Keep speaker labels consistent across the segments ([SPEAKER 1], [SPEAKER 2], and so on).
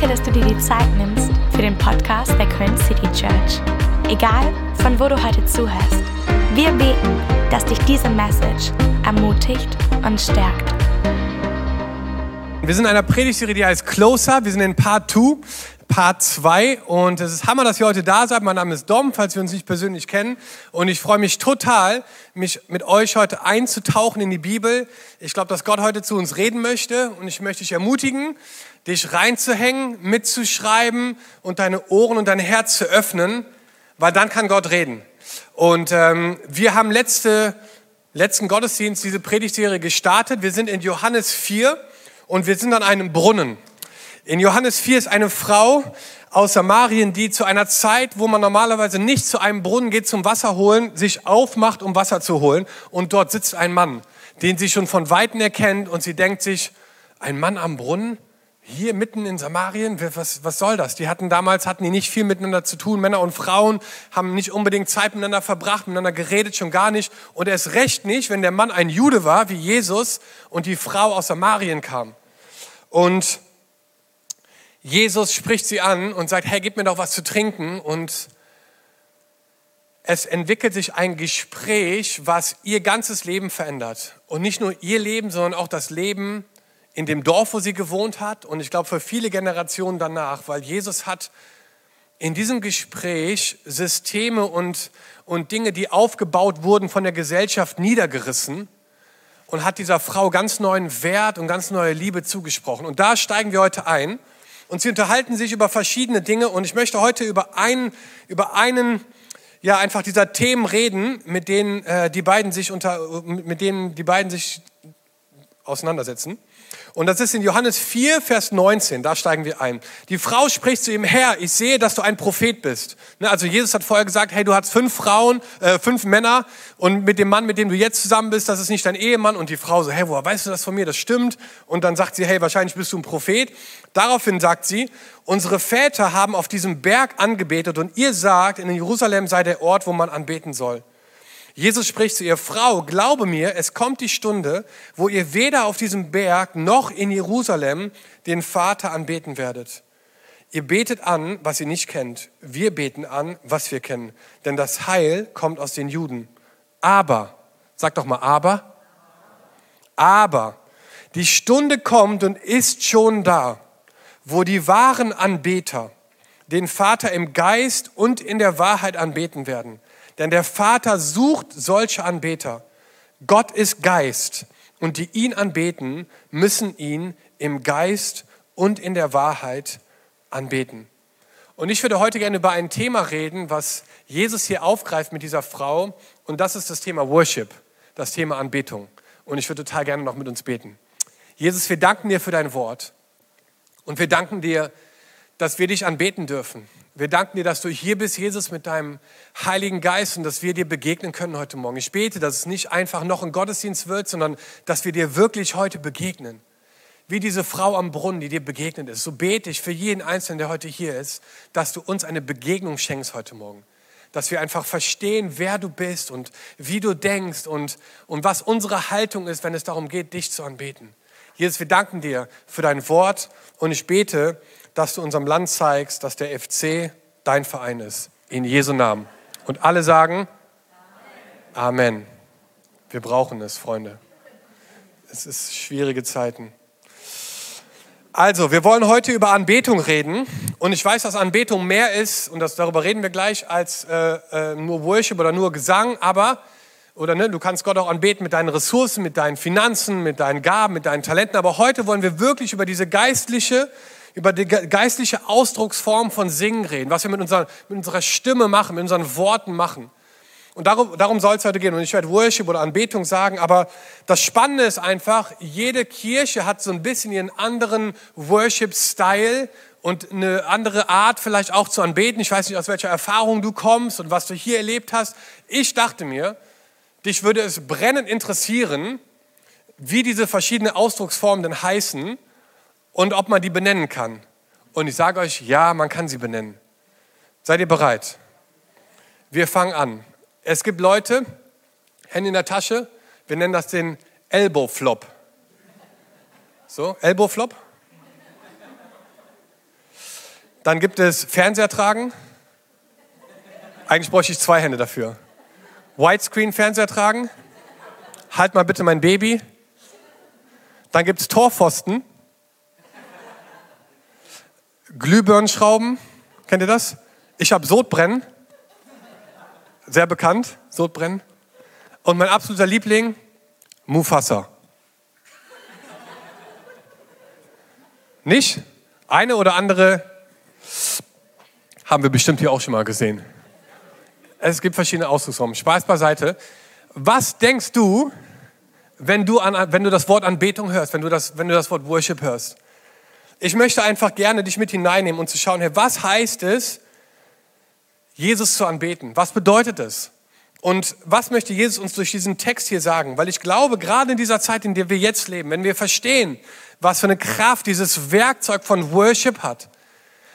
[SPEAKER 1] Danke, dass du dir die Zeit nimmst für den Podcast der Köln City Church. Egal, von wo du heute zuhörst, wir beten, dass dich diese Message ermutigt und stärkt.
[SPEAKER 2] Wir sind in einer Predigtserie, die heißt Closer. Wir sind in Part 2, Part 2. Und es ist Hammer, dass ihr heute da seid. Mein Name ist Dom, falls wir uns nicht persönlich kennen. Und ich freue mich total, mich mit euch heute einzutauchen in die Bibel. Ich glaube, dass Gott heute zu uns reden möchte. Und ich möchte dich ermutigen, dich reinzuhängen, mitzuschreiben und deine Ohren und dein Herz zu öffnen, weil dann kann Gott reden. Und ähm, wir haben letzte, letzten Gottesdienst diese Predigtserie gestartet. Wir sind in Johannes 4 und wir sind an einem Brunnen. In Johannes 4 ist eine Frau aus Samarien, die zu einer Zeit, wo man normalerweise nicht zu einem Brunnen geht zum Wasser holen, sich aufmacht, um Wasser zu holen. Und dort sitzt ein Mann, den sie schon von Weitem erkennt und sie denkt sich, ein Mann am Brunnen? Hier mitten in Samarien, was, was soll das? Die hatten damals, hatten die nicht viel miteinander zu tun. Männer und Frauen haben nicht unbedingt Zeit miteinander verbracht, miteinander geredet, schon gar nicht. Und erst recht nicht, wenn der Mann ein Jude war, wie Jesus, und die Frau aus Samarien kam. Und Jesus spricht sie an und sagt, hey, gib mir doch was zu trinken. Und es entwickelt sich ein Gespräch, was ihr ganzes Leben verändert. Und nicht nur ihr Leben, sondern auch das Leben in dem Dorf, wo sie gewohnt hat. Und ich glaube, für viele Generationen danach, weil Jesus hat in diesem Gespräch Systeme und, und Dinge, die aufgebaut wurden von der Gesellschaft, niedergerissen und hat dieser Frau ganz neuen Wert und ganz neue Liebe zugesprochen. Und da steigen wir heute ein. Und sie unterhalten sich über verschiedene Dinge. Und ich möchte heute über einen, über einen, ja, einfach dieser Themen reden, mit denen äh, die beiden sich unter, mit denen die beiden sich auseinandersetzen. Und das ist in Johannes 4, Vers 19, da steigen wir ein. Die Frau spricht zu ihm, Herr, ich sehe, dass du ein Prophet bist. Ne, also Jesus hat vorher gesagt, hey, du hast fünf Frauen, äh, fünf Männer und mit dem Mann, mit dem du jetzt zusammen bist, das ist nicht dein Ehemann. Und die Frau so, hey, woher weißt du das von mir? Das stimmt. Und dann sagt sie, hey, wahrscheinlich bist du ein Prophet. Daraufhin sagt sie, unsere Väter haben auf diesem Berg angebetet und ihr sagt, in Jerusalem sei der Ort, wo man anbeten soll. Jesus spricht zu ihr, Frau, glaube mir, es kommt die Stunde, wo ihr weder auf diesem Berg noch in Jerusalem den Vater anbeten werdet. Ihr betet an, was ihr nicht kennt. Wir beten an, was wir kennen. Denn das Heil kommt aus den Juden. Aber, sag doch mal, aber, aber, die Stunde kommt und ist schon da, wo die wahren Anbeter den Vater im Geist und in der Wahrheit anbeten werden. Denn der Vater sucht solche Anbeter. Gott ist Geist und die ihn anbeten, müssen ihn im Geist und in der Wahrheit anbeten. Und ich würde heute gerne über ein Thema reden, was Jesus hier aufgreift mit dieser Frau. Und das ist das Thema Worship, das Thema Anbetung. Und ich würde total gerne noch mit uns beten. Jesus, wir danken dir für dein Wort. Und wir danken dir, dass wir dich anbeten dürfen. Wir danken dir, dass du hier bist, Jesus, mit deinem Heiligen Geist und dass wir dir begegnen können heute Morgen. Ich bete, dass es nicht einfach noch ein Gottesdienst wird, sondern dass wir dir wirklich heute begegnen. Wie diese Frau am Brunnen, die dir begegnet ist. So bete ich für jeden Einzelnen, der heute hier ist, dass du uns eine Begegnung schenkst heute Morgen. Dass wir einfach verstehen, wer du bist und wie du denkst und, und was unsere Haltung ist, wenn es darum geht, dich zu anbeten. Jesus, wir danken dir für dein Wort und ich bete, dass du unserem Land zeigst, dass der FC dein Verein ist. In Jesu Namen. Und alle sagen Amen. Wir brauchen es, Freunde. Es ist schwierige Zeiten. Also, wir wollen heute über Anbetung reden. Und ich weiß, dass Anbetung mehr ist, und das, darüber reden wir gleich, als äh, äh, nur Worship oder nur Gesang. Aber, oder ne, du kannst Gott auch anbeten mit deinen Ressourcen, mit deinen Finanzen, mit deinen Gaben, mit deinen Talenten. Aber heute wollen wir wirklich über diese geistliche über die geistliche Ausdrucksform von Singen reden, was wir mit unserer, mit unserer Stimme machen, mit unseren Worten machen. Und darum, darum soll es heute gehen. Und ich werde Worship oder Anbetung sagen, aber das Spannende ist einfach, jede Kirche hat so ein bisschen ihren anderen Worship-Style und eine andere Art vielleicht auch zu anbeten. Ich weiß nicht, aus welcher Erfahrung du kommst und was du hier erlebt hast. Ich dachte mir, dich würde es brennend interessieren, wie diese verschiedenen Ausdrucksformen denn heißen und ob man die benennen kann. Und ich sage euch, ja, man kann sie benennen. Seid ihr bereit? Wir fangen an. Es gibt Leute, Hände in der Tasche, wir nennen das den Elbow Flop. So, Elbow Flop? Dann gibt es Fernseher tragen. Eigentlich bräuchte ich zwei Hände dafür. Widescreen-Fernseher tragen. Halt mal bitte mein Baby. Dann gibt es Torpfosten. Glühbirnenschrauben. Kennt ihr das? Ich habe Sodbrennen. Sehr bekannt, Sodbrennen. Und mein absoluter Liebling, Mufasa. Nicht? Eine oder andere haben wir bestimmt hier auch schon mal gesehen. Es gibt verschiedene Ausdrucksformen. Spaß beiseite. Was denkst du, wenn du, an, wenn du das Wort Anbetung hörst, wenn du, das, wenn du das Wort Worship hörst? Ich möchte einfach gerne dich mit hineinnehmen und zu schauen, hey, was heißt es, Jesus zu anbeten? Was bedeutet es? Und was möchte Jesus uns durch diesen Text hier sagen? Weil ich glaube, gerade in dieser Zeit, in der wir jetzt leben, wenn wir verstehen, was für eine Kraft dieses Werkzeug von Worship hat,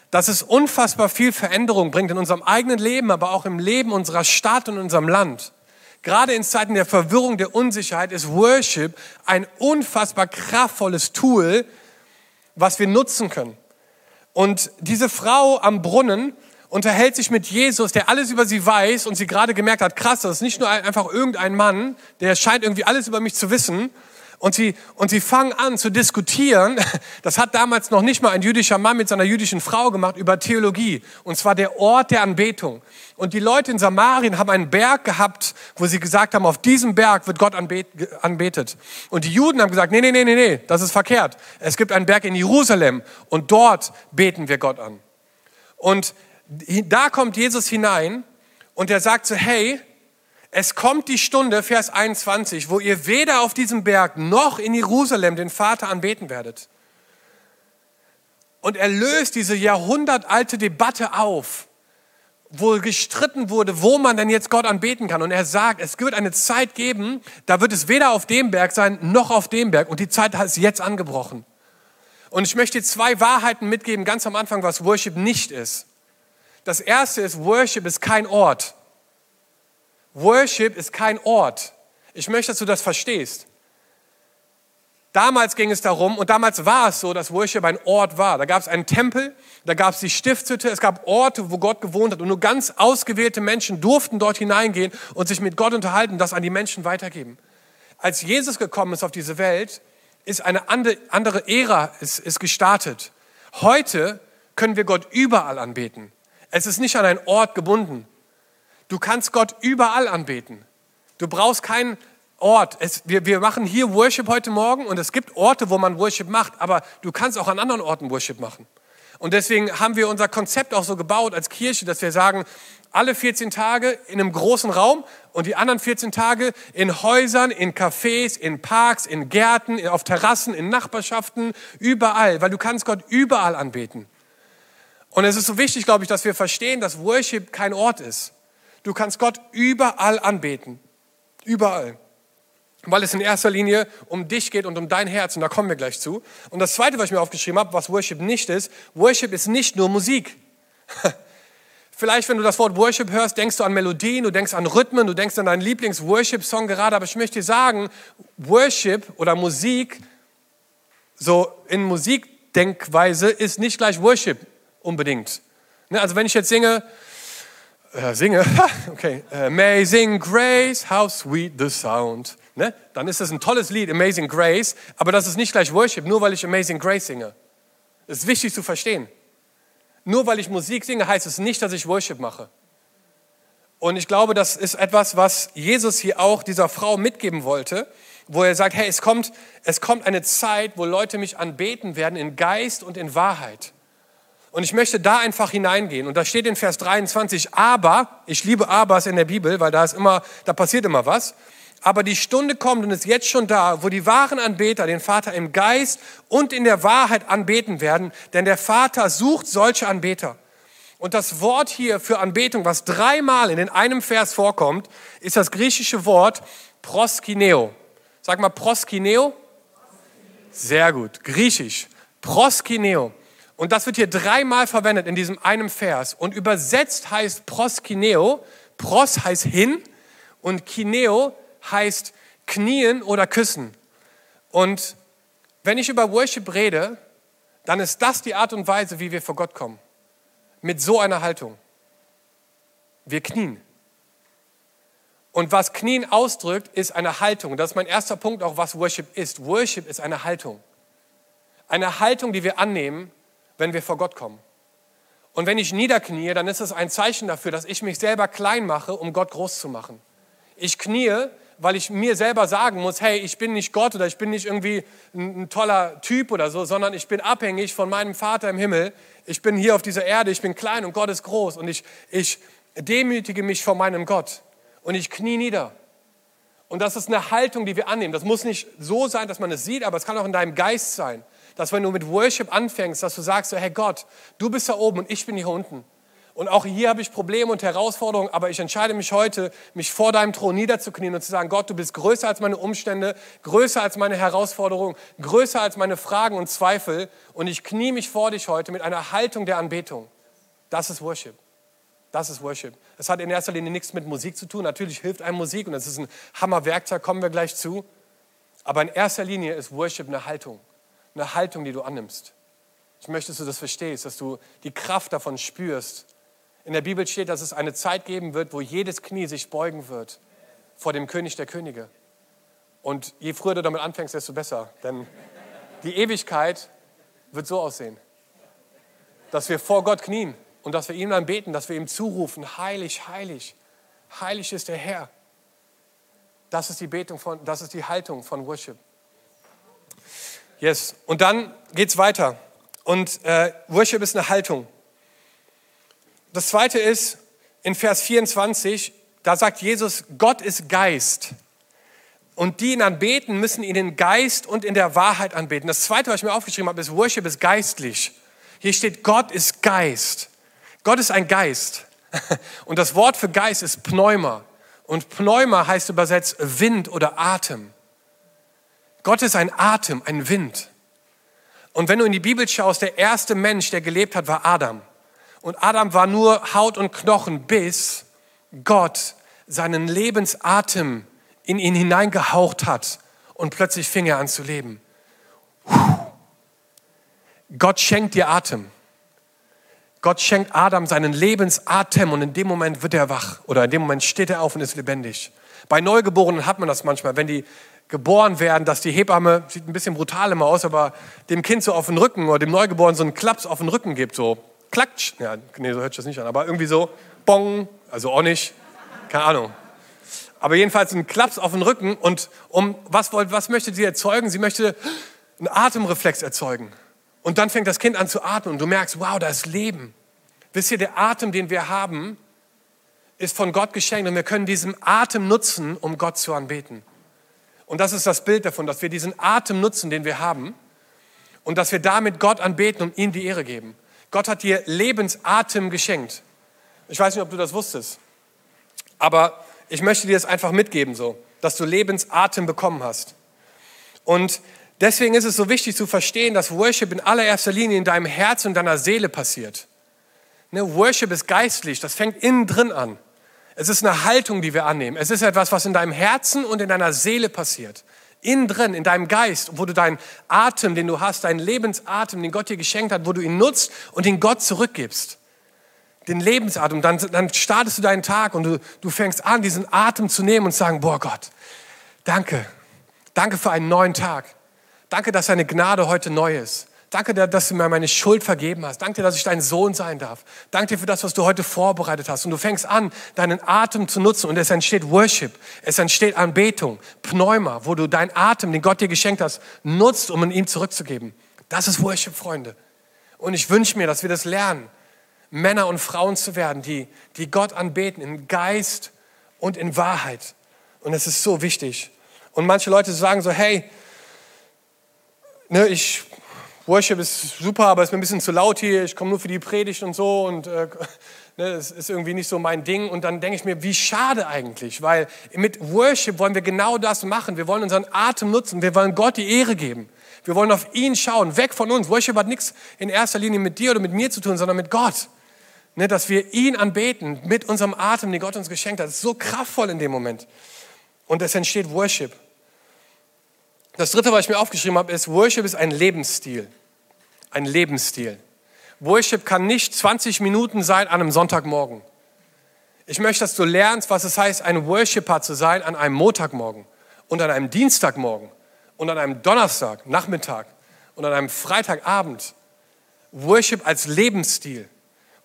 [SPEAKER 2] dass es unfassbar viel Veränderung bringt in unserem eigenen Leben, aber auch im Leben unserer Stadt und unserem Land. Gerade in Zeiten der Verwirrung, der Unsicherheit ist Worship ein unfassbar kraftvolles Tool, was wir nutzen können. Und diese Frau am Brunnen unterhält sich mit Jesus, der alles über sie weiß und sie gerade gemerkt hat, krass, das ist nicht nur einfach irgendein Mann, der scheint irgendwie alles über mich zu wissen. Und sie, und sie fangen an zu diskutieren. Das hat damals noch nicht mal ein jüdischer Mann mit seiner jüdischen Frau gemacht über Theologie. Und zwar der Ort der Anbetung. Und die Leute in Samarien haben einen Berg gehabt, wo sie gesagt haben, auf diesem Berg wird Gott anbetet. Und die Juden haben gesagt, nee, nee, nee, nee, nee, das ist verkehrt. Es gibt einen Berg in Jerusalem und dort beten wir Gott an. Und da kommt Jesus hinein und er sagt so, hey, es kommt die Stunde, Vers 21, wo ihr weder auf diesem Berg noch in Jerusalem den Vater anbeten werdet. Und er löst diese jahrhundertalte Debatte auf wo gestritten wurde, wo man denn jetzt Gott anbeten kann. Und er sagt, es wird eine Zeit geben, da wird es weder auf dem Berg sein, noch auf dem Berg. Und die Zeit ist jetzt angebrochen. Und ich möchte zwei Wahrheiten mitgeben, ganz am Anfang, was Worship nicht ist. Das erste ist, Worship ist kein Ort. Worship ist kein Ort. Ich möchte, dass du das verstehst. Damals ging es darum, und damals war es so, dass Worship ein Ort war. Da gab es einen Tempel, da gab es die Stiftshütte, es gab Orte, wo Gott gewohnt hat. Und nur ganz ausgewählte Menschen durften dort hineingehen und sich mit Gott unterhalten, das an die Menschen weitergeben. Als Jesus gekommen ist auf diese Welt, ist eine andere Ära ist, ist gestartet. Heute können wir Gott überall anbeten. Es ist nicht an einen Ort gebunden. Du kannst Gott überall anbeten. Du brauchst keinen Ort. Es, wir, wir machen hier Worship heute Morgen und es gibt Orte, wo man Worship macht, aber du kannst auch an anderen Orten Worship machen. Und deswegen haben wir unser Konzept auch so gebaut als Kirche, dass wir sagen, alle 14 Tage in einem großen Raum und die anderen 14 Tage in Häusern, in Cafés, in Parks, in Gärten, auf Terrassen, in Nachbarschaften, überall, weil du kannst Gott überall anbeten. Und es ist so wichtig, glaube ich, dass wir verstehen, dass Worship kein Ort ist. Du kannst Gott überall anbeten. Überall weil es in erster Linie um dich geht und um dein Herz und da kommen wir gleich zu. Und das Zweite, was ich mir aufgeschrieben habe, was Worship nicht ist, Worship ist nicht nur Musik. Vielleicht, wenn du das Wort Worship hörst, denkst du an Melodien, du denkst an Rhythmen, du denkst an deinen Lieblings-Worship-Song gerade, aber ich möchte dir sagen, Worship oder Musik, so in Musikdenkweise, ist nicht gleich Worship unbedingt. Ne, also wenn ich jetzt singe, äh, singe, okay, Amazing Grace, how sweet the sound ne, dann ist das ein tolles Lied, Amazing Grace, aber das ist nicht gleich Worship, nur weil ich Amazing Grace singe. Das ist wichtig zu verstehen. Nur weil ich Musik singe, heißt es nicht, dass ich Worship mache. Und ich glaube, das ist etwas, was Jesus hier auch dieser Frau mitgeben wollte, wo er sagt, hey, es kommt, es kommt eine Zeit, wo Leute mich anbeten werden in Geist und in Wahrheit. Und ich möchte da einfach hineingehen. Und da steht in Vers 23, aber, ich liebe Abers in der Bibel, weil da ist immer, da passiert immer was. Aber die Stunde kommt und ist jetzt schon da, wo die wahren Anbeter den Vater im Geist und in der Wahrheit anbeten werden, denn der Vater sucht solche Anbeter. Und das Wort hier für Anbetung, was dreimal in einem Vers vorkommt, ist das griechische Wort proskineo. Sag mal proskineo. Sehr gut, griechisch. Proskineo. Und das wird hier dreimal verwendet in diesem einen Vers. Und übersetzt heißt proskineo, pros heißt hin und kineo heißt knien oder küssen. Und wenn ich über Worship rede, dann ist das die Art und Weise, wie wir vor Gott kommen. mit so einer Haltung. Wir knien. Und was Knien ausdrückt, ist eine Haltung. Das ist mein erster Punkt, auch was Worship ist. Worship ist eine Haltung. Eine Haltung, die wir annehmen, wenn wir vor Gott kommen. Und wenn ich niederknie, dann ist es ein Zeichen dafür, dass ich mich selber klein mache, um Gott groß zu machen. Ich knie, weil ich mir selber sagen muss, hey, ich bin nicht Gott oder ich bin nicht irgendwie ein, ein, toller Typ oder so, sondern ich bin abhängig von meinem Vater im Himmel. Ich bin hier auf dieser Erde, ich bin klein und Gott ist groß und ich, ich demütige mich vor meinem Gott und ich knie nieder. Und das ist eine Haltung, die wir annehmen. Das muss nicht so sein, dass man es sieht, aber es kann auch in deinem Geist sein dass wenn du mit Worship anfängst, dass du sagst, so, hey Gott, du bist da oben und ich bin hier unten. Und auch hier habe ich Probleme und Herausforderungen, aber ich entscheide mich heute, mich vor deinem Thron niederzuknien und zu sagen, Gott, du bist größer als meine Umstände, größer als meine Herausforderungen, größer als meine Fragen und Zweifel. Und ich knie mich vor dich heute mit einer Haltung der Anbetung. Das ist Worship. Das ist Worship. Es hat in erster Linie nichts mit Musik zu tun. Natürlich hilft einem Musik und das ist ein Hammerwerkzeug, kommen wir gleich zu. Aber in erster Linie ist Worship eine Haltung eine Haltung, die du annimmst. Ich möchte, dass du das verstehst, dass du die Kraft davon spürst. In der Bibel steht, dass es eine Zeit geben wird, wo jedes Knie sich beugen wird vor dem König der Könige. Und je früher du damit anfängst, desto besser. Denn die Ewigkeit wird so aussehen, dass wir vor Gott knien und dass wir ihm dann beten, dass wir ihm zurufen, heilig, heilig, heilig ist der Herr. Das ist die Betung von, das ist die Haltung von Worship. Yes. Und dann geht es weiter. Und äh, Worship ist eine Haltung. Das zweite ist in Vers 24, da sagt Jesus, Gott ist Geist. Und die ihn anbeten, müssen ihn in Geist und in der Wahrheit anbeten. Das zweite, was ich mir aufgeschrieben habe, ist Worship ist geistlich. Hier steht, Gott ist Geist. Gott ist ein Geist. Und das Wort für Geist ist Pneuma. Und Pneuma heißt übersetzt Wind oder Atem. Gott ist ein Atem, ein Wind. Und wenn du in die Bibel schaust, der erste Mensch, der gelebt hat, war Adam. Und Adam war nur Haut und Knochen, bis Gott seinen Lebensatem in ihn hineingehaucht hat und plötzlich fing er an zu leben. Gott schenkt dir Atem. Gott schenkt Adam seinen Lebensatem und in dem Moment wird er wach oder in dem Moment steht er auf und ist lebendig. Bei Neugeborenen hat man das manchmal, wenn die geboren werden, dass die Hebamme, sieht ein bisschen brutal immer aus, aber dem Kind so auf den Rücken oder dem Neugeborenen so einen Klaps auf den Rücken gibt, so klatsch. Ja, nee, so hört sich das nicht an, aber irgendwie so, bong, also auch nicht, keine Ahnung. Aber jedenfalls ein Klaps auf den Rücken und um, was, was möchte sie erzeugen? Sie möchte einen Atemreflex erzeugen. Und dann fängt das Kind an zu atmen und du merkst, wow, da ist Leben. Wisst ihr, der Atem, den wir haben, ist von Gott geschenkt und wir können diesen Atem nutzen, um Gott zu anbeten. Und das ist das Bild davon, dass wir diesen Atem nutzen, den wir haben, und dass wir damit Gott anbeten und ihm die Ehre geben. Gott hat dir Lebensatem geschenkt. Ich weiß nicht, ob du das wusstest, aber ich möchte dir das einfach mitgeben, so, dass du Lebensatem bekommen hast. Und deswegen ist es so wichtig zu verstehen, dass Worship in allererster Linie in deinem Herz und deiner Seele passiert. Ne, Worship ist geistlich, das fängt innen drin an. Es ist eine Haltung, die wir annehmen. Es ist etwas, was in deinem Herzen und in deiner Seele passiert. Innen drin, in deinem Geist, wo du deinen Atem, den du hast, deinen Lebensatem, den Gott dir geschenkt hat, wo du ihn nutzt und ihn Gott zurückgibst. Den Lebensatem. Dann, dann startest du deinen Tag und du, du fängst an, diesen Atem zu nehmen und zu sagen, boah Gott, danke. Danke für einen neuen Tag. Danke, dass deine Gnade heute neu ist. Danke, dass du mir meine Schuld vergeben hast. Danke dir, dass ich dein Sohn sein darf. Danke dir für das, was du heute vorbereitet hast. Und du fängst an, deinen Atem zu nutzen und es entsteht Worship. Es entsteht Anbetung, Pneuma, wo du deinen Atem, den Gott dir geschenkt hast, nutzt, um ihn ihm zurückzugeben. Das ist Worship, Freunde. Und ich wünsche mir, dass wir das lernen, Männer und Frauen zu werden, die, die Gott anbeten in Geist und in Wahrheit. Und es ist so wichtig. Und manche Leute sagen so, hey, ne, ich Worship ist super, aber ist mir ein bisschen zu laut hier, ich komme nur für die Predigt und so und äh, ne, es ist irgendwie nicht so mein Ding. Und dann denke ich mir, wie schade eigentlich, weil mit Worship wollen wir genau das machen. Wir wollen unseren Atem nutzen, wir wollen Gott die Ehre geben. Wir wollen auf ihn schauen, weg von uns. Worship hat nichts in erster Linie mit dir oder mit mir zu tun, sondern mit Gott. Ne, dass wir ihn anbeten mit unserem Atem, den Gott uns geschenkt hat. Das ist so kraftvoll in dem Moment. Und es entsteht Worship. Das dritte, was ich mir aufgeschrieben habe, ist, Worship ist ein Lebensstil. Ein Lebensstil. Worship kann nicht 20 Minuten sein an einem Sonntagmorgen. Ich möchte, dass du lernst, was es heißt, ein Worshipper zu sein an einem Montagmorgen und an einem Dienstagmorgen und an einem Donnerstag, Nachmittag und an einem Freitagabend. Worship als Lebensstil.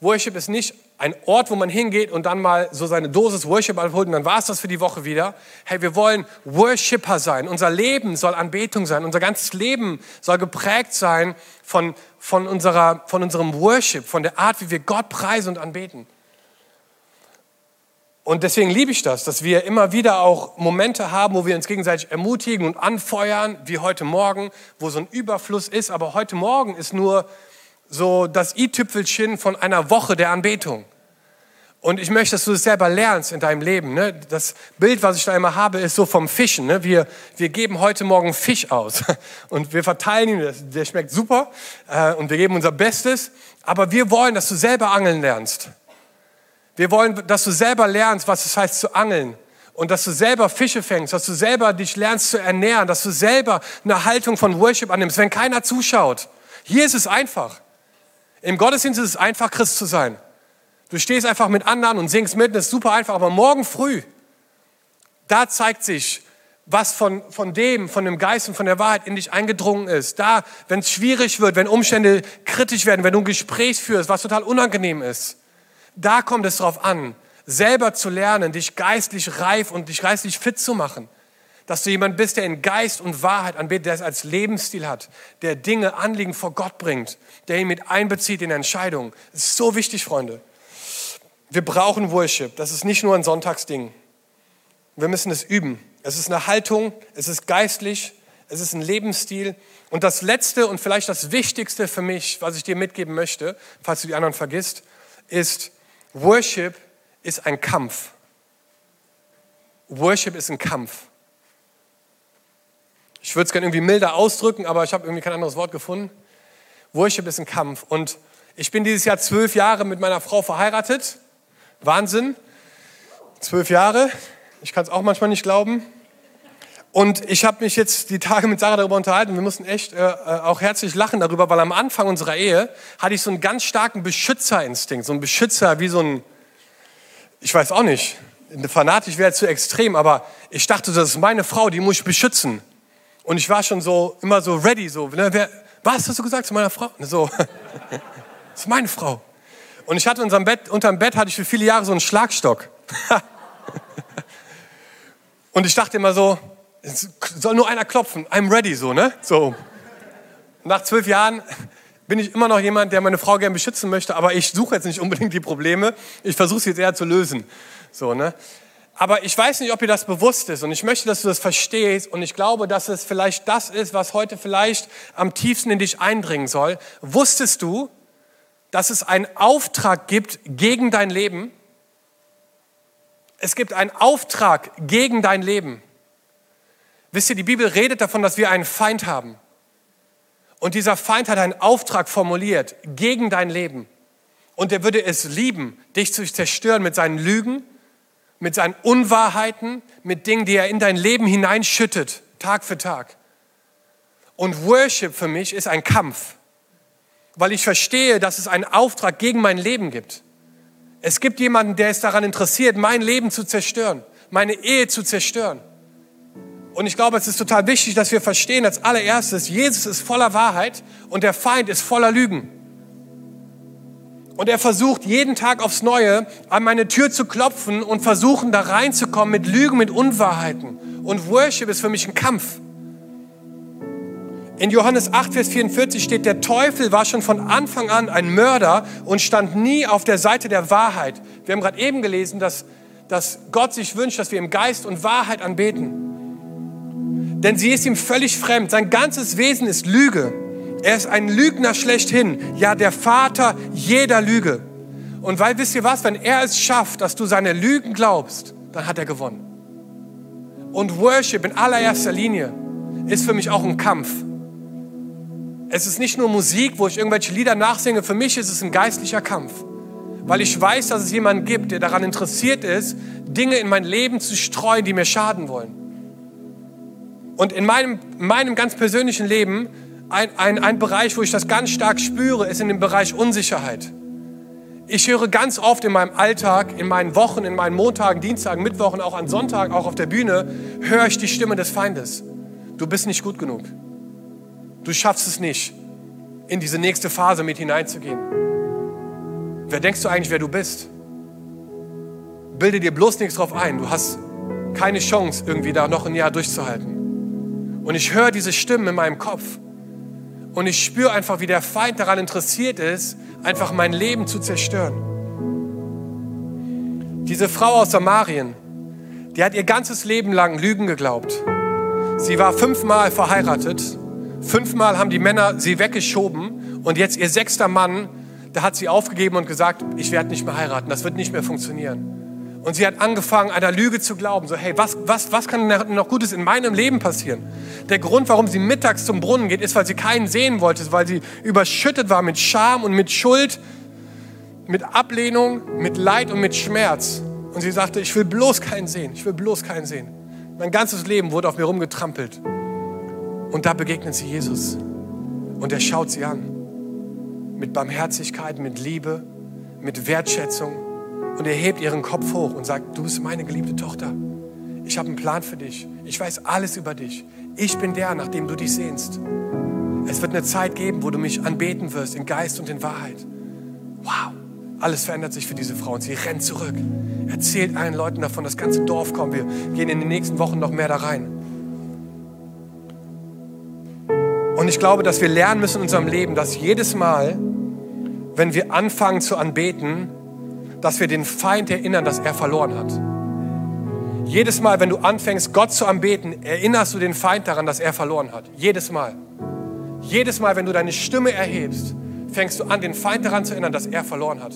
[SPEAKER 2] Worship ist nicht ein Ort, wo man hingeht und dann mal so seine Dosis Worship abholt und dann war es das für die Woche wieder. Hey, wir wollen Worshipper sein. Unser Leben soll Anbetung sein. Unser ganzes Leben soll geprägt sein von, von, unserer, von unserem Worship, von der Art, wie wir Gott preisen und anbeten. Und deswegen liebe ich das, dass wir immer wieder auch Momente haben, wo wir uns gegenseitig ermutigen und anfeuern, wie heute Morgen, wo so ein Überfluss ist. Aber heute Morgen ist nur so das i-Tüpfelchen von einer Woche der Anbetung. Und ich möchte, dass du es selber lernst in deinem Leben. Ne? Das Bild, was ich da immer habe, ist so vom Fischen. Ne? Wir, wir geben heute Morgen Fisch aus und wir verteilen ihn. Der schmeckt super äh, und wir geben unser Bestes. Aber wir wollen, dass du selber angeln lernst. Wir wollen, dass du selber lernst, was es heißt zu angeln. Und dass du selber Fische fängst, dass du selber dich lernst zu ernähren, dass du selber eine Haltung von Worship annimmst, wenn keiner zuschaut. Hier ist es einfach. Im Gottesdienst ist es einfach, Christ zu sein. Du stehst einfach mit anderen und singst mit, das ist super einfach. Aber morgen früh, da zeigt sich, was von, von dem, von dem Geist und von der Wahrheit in dich eingedrungen ist. Da, wenn es schwierig wird, wenn Umstände kritisch werden, wenn du ein Gespräch führst, was total unangenehm ist, da kommt es darauf an, selber zu lernen, dich geistlich reif und dich geistlich fit zu machen dass du jemand bist, der in Geist und Wahrheit anbetet, der es als Lebensstil hat, der Dinge, Anliegen vor Gott bringt, der ihn mit einbezieht in Entscheidungen. Das ist so wichtig, Freunde. Wir brauchen Worship. Das ist nicht nur ein Sonntagsding. Wir müssen es üben. Es ist eine Haltung, es ist geistlich, es ist ein Lebensstil. Und das Letzte und vielleicht das Wichtigste für mich, was ich dir mitgeben möchte, falls du die anderen vergisst, ist, Worship ist ein Kampf. Worship ist ein Kampf. Ich würde es gerne irgendwie milder ausdrücken, aber ich habe irgendwie kein anderes Wort gefunden. Worship ist ein Kampf. Und ich bin dieses Jahr zwölf Jahre mit meiner Frau verheiratet. Wahnsinn. Zwölf Jahre. Ich kann es auch manchmal nicht glauben. Und ich habe mich jetzt die Tage mit Sarah darüber unterhalten. Wir mussten echt äh, äh, auch herzlich lachen darüber, weil am Anfang unserer Ehe hatte ich so einen ganz starken Beschützerinstinkt. So ein Beschützer wie so ein, ich weiß auch nicht, fanatisch wäre zu extrem, aber ich dachte, das ist meine Frau, die muss ich beschützen. Und ich war schon so, immer so ready, so, ne, wer, was hast du gesagt zu meiner Frau? So, das ist meine Frau. Und ich hatte unserem Bett, unterm Bett hatte ich für viele Jahre so einen Schlagstock. und ich dachte immer so, es soll nur einer klopfen, I'm ready, so, ne? So. Nach zwölf Jahren bin ich immer noch jemand, der meine Frau gern beschützen möchte, aber ich suche jetzt nicht unbedingt die Probleme. Ich versuche sie jetzt eher zu lösen. So, ne? Aber ich weiß nicht, ob dir das bewusst ist und ich möchte, dass du das verstehst und ich glaube, dass es vielleicht das ist, was heute vielleicht am tiefsten in dich eindringen soll. Wusstest du, dass es einen Auftrag gibt gegen dein Leben? Es gibt einen Auftrag gegen dein Leben. Wisst ihr, die Bibel redet davon, dass wir einen Feind haben. Und dieser Feind hat einen Auftrag formuliert gegen dein Leben. Und er würde es lieben, dich zu zerstören mit seinen Lügen, mit seinen Unwahrheiten, mit Dingen, die er in dein Leben hineinschüttet, Tag für Tag. Und Worship für mich ist ein Kampf, weil ich verstehe, dass es einen Auftrag gegen mein Leben gibt. Es gibt jemanden, der ist daran interessiert, mein Leben zu zerstören, meine Ehe zu zerstören. Und ich glaube, es ist total wichtig, dass wir verstehen, als allererstes, Jesus ist voller Wahrheit und der Feind ist voller Lügen. Und er versucht jeden Tag aufs Neue an meine Tür zu klopfen und versuchen da reinzukommen mit Lügen, mit Unwahrheiten. Und Worship ist für mich ein Kampf. In Johannes 8, Vers 44 steht, der Teufel war schon von Anfang an ein Mörder und stand nie auf der Seite der Wahrheit. Wir haben gerade eben gelesen, dass, dass Gott sich wünscht, dass wir im Geist und Wahrheit anbeten. Denn sie ist ihm völlig fremd. Sein ganzes Wesen ist Lüge. Er ist ein Lügner schlechthin. Ja, der Vater jeder Lüge. Und weil, wisst ihr was, wenn er es schafft, dass du seine Lügen glaubst, dann hat er gewonnen. Und Worship in allererster Linie ist für mich auch ein Kampf. Es ist nicht nur Musik, wo ich irgendwelche Lieder nachsinge. Für mich ist es ein geistlicher Kampf. Weil ich weiß, dass es jemanden gibt, der daran interessiert ist, Dinge in mein Leben zu streuen, die mir schaden wollen. Und in meinem, in meinem ganz persönlichen Leben ein, ein, ein Bereich, wo ich das ganz stark spüre, ist in dem Bereich Unsicherheit. Ich höre ganz oft in meinem Alltag, in meinen Wochen, in meinen Montagen, Dienstagen, Mittwochen, auch an Sonntagen, auch auf der Bühne, höre ich die Stimme des Feindes. Du bist nicht gut genug. Du schaffst es nicht, in diese nächste Phase mit hineinzugehen. Wer denkst du eigentlich, wer du bist? Bilde dir bloß nichts drauf ein. Du hast keine Chance, irgendwie da noch ein Jahr durchzuhalten. Und ich höre diese Stimmen in meinem Kopf. Und ich spüre einfach, wie der Feind daran interessiert ist, einfach mein Leben zu zerstören. Diese Frau aus Samarien, die hat ihr ganzes Leben lang Lügen geglaubt. Sie war fünfmal verheiratet, fünfmal haben die Männer sie weggeschoben und jetzt ihr sechster Mann, da hat sie aufgegeben und gesagt, ich werde nicht mehr heiraten, das wird nicht mehr funktionieren. Und sie hat angefangen, einer Lüge zu glauben. So, hey, was, was, was kann noch Gutes in meinem Leben passieren? Der Grund, warum sie mittags zum Brunnen geht, ist, weil sie keinen sehen wollte, weil sie überschüttet war mit Scham und mit Schuld, mit Ablehnung, mit Leid und mit Schmerz. Und sie sagte, ich will bloß keinen sehen, ich will bloß keinen sehen. Mein ganzes Leben wurde auf mir rumgetrampelt. Und da begegnet sie Jesus. Und er schaut sie an. Mit Barmherzigkeit, mit Liebe, mit Wertschätzung und er hebt ihren Kopf hoch und sagt, du bist meine geliebte Tochter. Ich habe einen Plan für dich. Ich weiß alles über dich. Ich bin der, nach dem du dich sehnst. Es wird eine Zeit geben, wo du mich anbeten wirst, in Geist und in Wahrheit. Wow, alles verändert sich für diese Frau und sie rennt zurück. Erzählt allen Leuten davon, das ganze Dorf kommt. Wir gehen in den nächsten Wochen noch mehr da rein. Ich glaube, dass wir lernen müssen in unserem Leben, dass jedes Mal, wenn wir anfangen zu anbeten, dass wir den Feind erinnern, dass er verloren hat. Jedes Mal, wenn du anfängst, Gott zu anbeten, erinnerst du den Feind daran, dass er verloren hat. Jedes Mal. Jedes Mal, wenn du deine Stimme erhebst, fängst du an, den Feind daran zu erinnern, dass er verloren hat.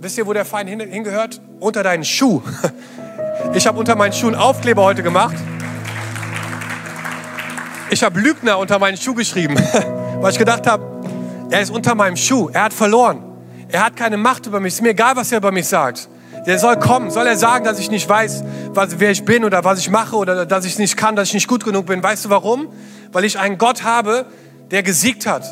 [SPEAKER 2] Wisst ihr, wo der Feind hingehört? Unter deinen Schuh. Ich habe unter meinen Schuhen Aufkleber heute gemacht. Ich habe Lügner unter meinen Schuh geschrieben, weil ich gedacht habe, er ist unter meinem Schuh, er hat verloren. Er hat keine Macht über mich. Ist mir egal, was er über mich sagt. Der soll kommen. Soll er sagen, dass ich nicht weiß, was, wer ich bin oder was ich mache oder dass ich es nicht kann, dass ich nicht gut genug bin. Weißt du warum? Weil ich einen Gott habe, der gesiegt hat.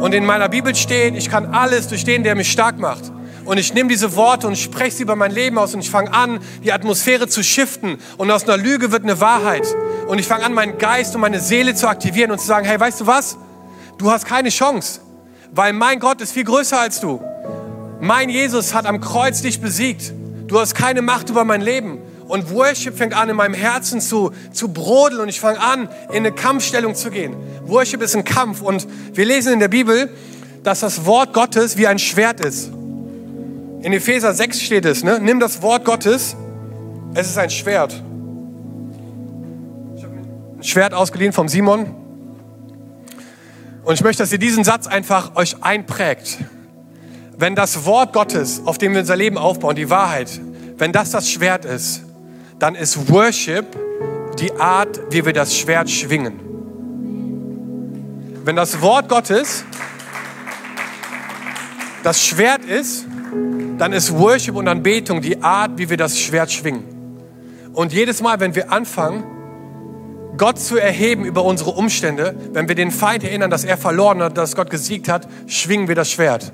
[SPEAKER 2] Und in meiner Bibel steht, ich kann alles durch den, der mich stark macht. Und ich nehme diese Worte und spreche sie über mein Leben aus und ich fange an, die Atmosphäre zu shiften. Und aus einer Lüge wird eine Wahrheit. Und ich fange an, meinen Geist und meine Seele zu aktivieren und zu sagen, hey, weißt du was? Du hast keine Chance, weil mein Gott ist viel größer als du. Mein Jesus hat am Kreuz dich besiegt. Du hast keine Macht über mein Leben. Und Worship fängt an, in meinem Herzen zu, zu brodeln und ich fange an, in eine Kampfstellung zu gehen. Worship ist ein Kampf und wir lesen in der Bibel, dass das Wort Gottes wie ein Schwert ist. In Epheser 6 steht es, ne? nimm das Wort Gottes, es ist ein Schwert. Schwert ausgeliehen vom Simon. Und ich möchte, dass ihr diesen Satz einfach euch einprägt. Wenn das Wort Gottes, auf dem wir unser Leben aufbauen, die Wahrheit, wenn das das Schwert ist, dann ist Worship die Art, wie wir das Schwert schwingen. Wenn das Wort Gottes das Schwert ist, dann ist Worship und Anbetung die Art, wie wir das Schwert schwingen. Und jedes Mal, wenn wir anfangen, Gott zu erheben über unsere Umstände, wenn wir den Feind erinnern, dass er verloren hat, dass Gott gesiegt hat, schwingen wir das Schwert.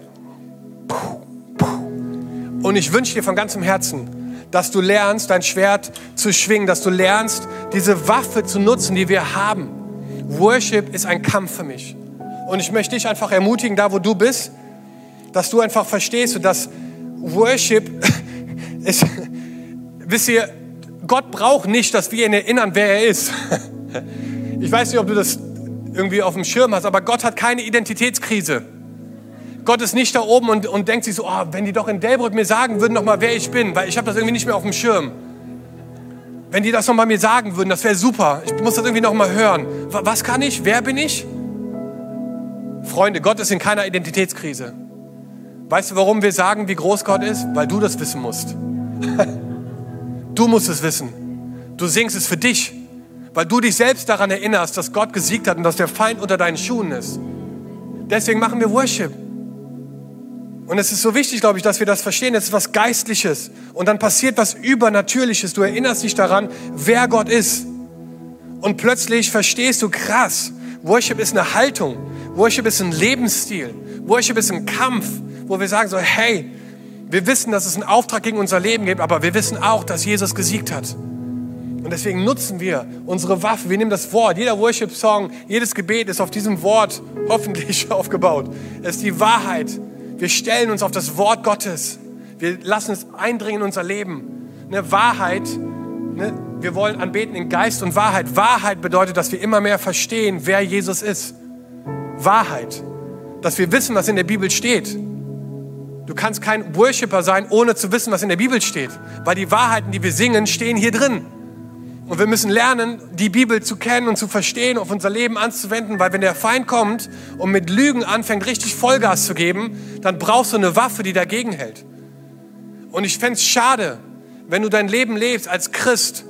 [SPEAKER 2] Und ich wünsche dir von ganzem Herzen, dass du lernst, dein Schwert zu schwingen, dass du lernst, diese Waffe zu nutzen, die wir haben. Worship ist ein Kampf für mich. Und ich möchte dich einfach ermutigen, da wo du bist, dass du einfach verstehst, dass Worship ist, wisst ihr, Gott braucht nicht, dass wir ihn erinnern, wer er ist. Ich weiß nicht, ob du das irgendwie auf dem Schirm hast, aber Gott hat keine Identitätskrise. Gott ist nicht da oben und, und denkt sich so, oh, wenn die doch in Delbrück mir sagen würden noch mal, wer ich bin, weil ich habe das irgendwie nicht mehr auf dem Schirm. Wenn die das noch mal mir sagen würden, das wäre super. Ich muss das irgendwie noch mal hören. Was kann ich? Wer bin ich? Freunde, Gott ist in keiner Identitätskrise. Weißt du, warum wir sagen, wie groß Gott ist? Weil du das wissen musst. du musst es wissen. Du singst es für dich, weil du dich selbst daran erinnerst, dass Gott gesiegt hat und dass der Feind unter deinen Schuhen ist. Deswegen machen wir Worship. Und es ist so wichtig, glaube ich, dass wir das verstehen. Es ist was Geistliches. Und dann passiert was Übernatürliches. Du erinnerst dich daran, wer Gott ist. Und plötzlich verstehst du, krass, Worship ist eine Haltung. Worship ist ein Lebensstil. Worship ist ein Kampf, wo wir sagen so, hey, wir wissen, dass es einen Auftrag gegen unser Leben gibt, aber wir wissen auch, dass Jesus gesiegt hat. Und deswegen nutzen wir unsere Waffe. Wir nehmen das Wort. Jeder Worship-Song, jedes Gebet ist auf diesem Wort hoffentlich aufgebaut. Es ist die Wahrheit. Wir stellen uns auf das Wort Gottes. Wir lassen es eindringen in unser Leben. Eine Wahrheit, ne? wir wollen anbeten in Geist und Wahrheit. Wahrheit bedeutet, dass wir immer mehr verstehen, wer Jesus ist. Wahrheit. Dass wir wissen, was in der Bibel steht. Du kannst kein Worshipper sein, ohne zu wissen, was in der Bibel steht. Weil die Wahrheiten, die wir singen, stehen hier drin. Und wir müssen lernen, die Bibel zu kennen und zu verstehen, auf unser Leben anzuwenden, weil wenn der Feind kommt und mit Lügen anfängt, richtig Vollgas zu geben, dann brauchst du eine Waffe, die dagegen hält. Und ich fände es schade, wenn du dein Leben lebst als Christ,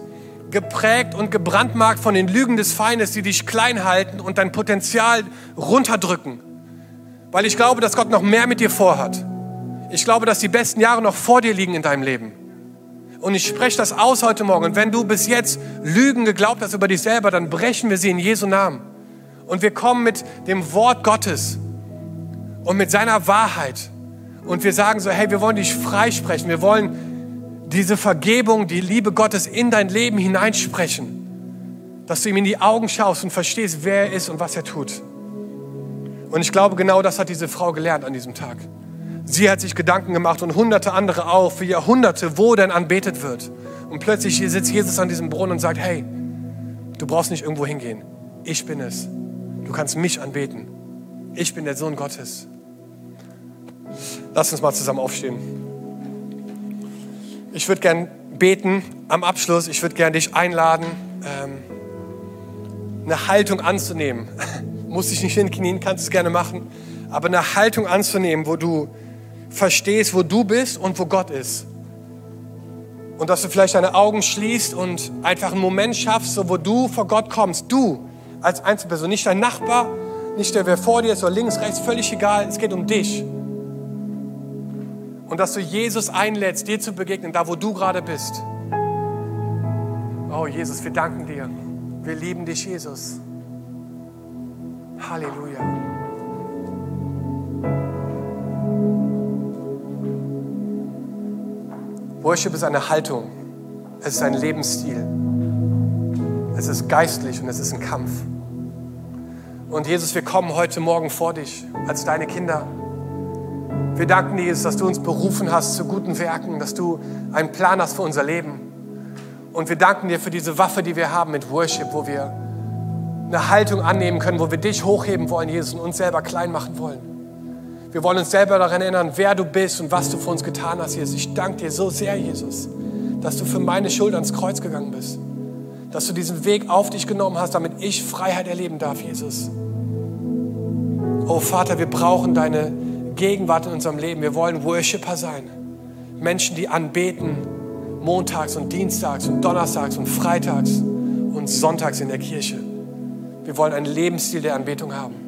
[SPEAKER 2] geprägt und gebrandmarkt von den Lügen des Feindes, die dich klein halten und dein Potenzial runterdrücken. Weil ich glaube, dass Gott noch mehr mit dir vorhat. Ich glaube, dass die besten Jahre noch vor dir liegen in deinem Leben. Und ich spreche das aus heute Morgen. Und wenn du bis jetzt Lügen geglaubt hast über dich selber, dann brechen wir sie in Jesu Namen. Und wir kommen mit dem Wort Gottes und mit seiner Wahrheit. Und wir sagen so, hey, wir wollen dich freisprechen. Wir wollen diese Vergebung, die Liebe Gottes in dein Leben hineinsprechen. Dass du ihm in die Augen schaust und verstehst, wer er ist und was er tut. Und ich glaube, genau das hat diese Frau gelernt an diesem Tag. Sie hat sich Gedanken gemacht und hunderte andere auch für Jahrhunderte, wo denn anbetet wird. Und plötzlich sitzt Jesus an diesem Brunnen und sagt, hey, du brauchst nicht irgendwo hingehen. Ich bin es. Du kannst mich anbeten. Ich bin der Sohn Gottes. Lass uns mal zusammen aufstehen. Ich würde gern beten am Abschluss. Ich würde gern dich einladen, ähm, eine Haltung anzunehmen. Muss dich nicht hinknien, kannst es gerne machen. Aber eine Haltung anzunehmen, wo du verstehst, wo du bist und wo Gott ist. Und dass du vielleicht deine Augen schließt und einfach einen Moment schaffst, so wo du vor Gott kommst. Du als Einzelperson, nicht dein Nachbar, nicht der, wer vor dir ist oder links, rechts, völlig egal. Es geht um dich. Und dass du Jesus einlädst, dir zu begegnen, da wo du gerade bist. Oh Jesus, wir danken dir. Wir lieben dich, Jesus. Halleluja. Worship ist eine Haltung. Es ist ein Lebensstil. Es ist geistlich und es ist ein Kampf. Und Jesus, wir kommen heute Morgen vor dich als deine Kinder. Wir danken dir, Jesus, dass du uns berufen hast zu guten Werken, dass du einen Plan hast für unser Leben. Und wir danken dir für diese Waffe, die wir haben mit Worship, wo wir eine Haltung annehmen können, wo wir dich hochheben wollen, Jesus, und uns selber klein machen wollen. Wir wollen uns selber daran erinnern, wer du bist und was du für uns getan hast, Jesus. Ich danke dir so sehr, Jesus, dass du für meine Schuld ans Kreuz gegangen bist. Dass du diesen Weg auf dich genommen hast, damit ich Freiheit erleben darf, Jesus. Oh Vater, wir brauchen deine Gegenwart in unserem Leben. Wir wollen Worshipper sein. Menschen, die anbeten, montags und dienstags und donnerstags und freitags und sonntags in der Kirche. Wir wollen einen Lebensstil der Anbetung haben.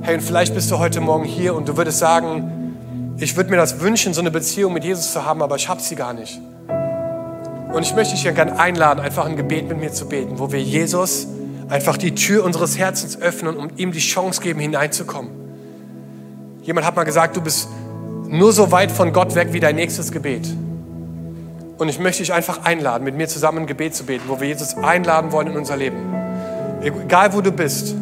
[SPEAKER 2] Hey, und vielleicht bist du heute Morgen hier und du würdest sagen, ich würde mir das wünschen, so eine Beziehung mit Jesus zu haben, aber ich habe sie gar nicht. Und ich möchte dich ja gerne einladen, einfach ein Gebet mit mir zu beten, wo wir Jesus einfach die Tür unseres Herzens öffnen und ihm die Chance geben, hineinzukommen. Jemand hat mal gesagt, du bist nur so weit von Gott weg wie dein nächstes Gebet. Und ich möchte dich einfach einladen, mit mir zusammen ein Gebet zu beten, wo wir Jesus einladen wollen in unser Leben. Egal wo du bist,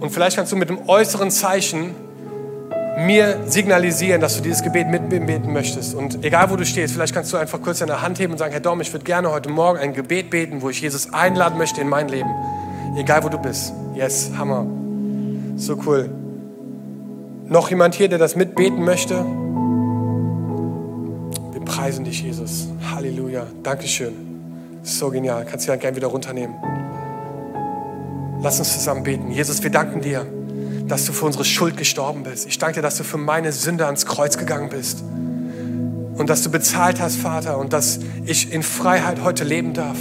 [SPEAKER 2] und vielleicht kannst du mit dem äußeren Zeichen mir signalisieren, dass du dieses Gebet mitbeten möchtest. Und egal wo du stehst, vielleicht kannst du einfach kurz deine Hand heben und sagen, Herr Dom, ich würde gerne heute Morgen ein Gebet beten, wo ich Jesus einladen möchte in mein Leben. Egal wo du bist. Yes, Hammer. So cool. Noch jemand hier, der das mitbeten möchte? Wir preisen dich, Jesus. Halleluja. Dankeschön. So genial. Kannst du ja gerne wieder runternehmen. Lass uns zusammen beten. Jesus, wir danken dir, dass du für unsere Schuld gestorben bist. Ich danke dir, dass du für meine Sünde ans Kreuz gegangen bist. Und dass du bezahlt hast, Vater, und dass ich in Freiheit heute leben darf.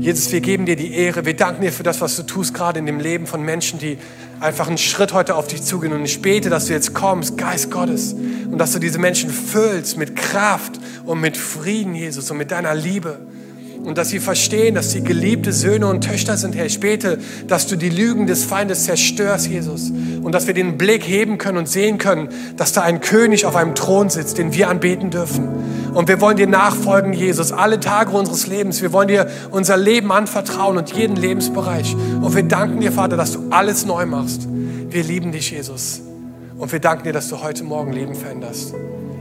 [SPEAKER 2] Jesus, wir geben dir die Ehre. Wir danken dir für das, was du tust, gerade in dem Leben von Menschen, die einfach einen Schritt heute auf dich zugehen. Und ich bete, dass du jetzt kommst, Geist Gottes, und dass du diese Menschen füllst mit Kraft und mit Frieden, Jesus, und mit deiner Liebe. Und dass sie verstehen, dass sie geliebte Söhne und Töchter sind, Herr. Ich bete, dass du die Lügen des Feindes zerstörst, Jesus. Und dass wir den Blick heben können und sehen können, dass da ein König auf einem Thron sitzt, den wir anbeten dürfen. Und wir wollen dir nachfolgen, Jesus, alle Tage unseres Lebens. Wir wollen dir unser Leben anvertrauen und jeden Lebensbereich. Und wir danken dir, Vater, dass du alles neu machst. Wir lieben dich, Jesus. Und wir danken dir, dass du heute Morgen Leben veränderst.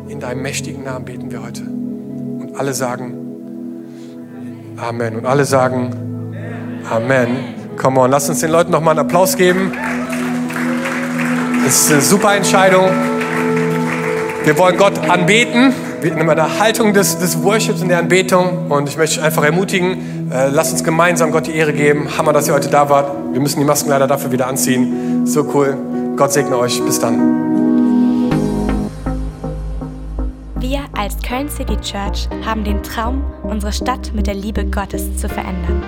[SPEAKER 2] In deinem mächtigen Namen beten wir heute. Und alle sagen, Amen. Und alle sagen Amen. Come on, lass uns den Leuten noch mal einen Applaus geben. Das ist eine super Entscheidung. Wir wollen Gott anbeten in einer Haltung des, des Worships und der Anbetung. Und ich möchte einfach ermutigen, äh, lasst uns gemeinsam Gott die Ehre geben. Hammer, dass ihr heute da wart. Wir müssen die Masken leider dafür wieder anziehen. So cool. Gott segne euch. Bis dann.
[SPEAKER 1] Wir als Köln City Church haben den Traum, unsere Stadt mit der Liebe Gottes zu verändern.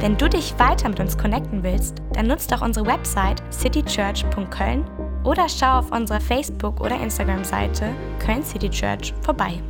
[SPEAKER 1] Wenn du dich weiter mit uns connecten willst, dann nutzt doch unsere Website citychurch.köln oder schau auf unserer Facebook- oder Instagram-Seite Köln City Church vorbei.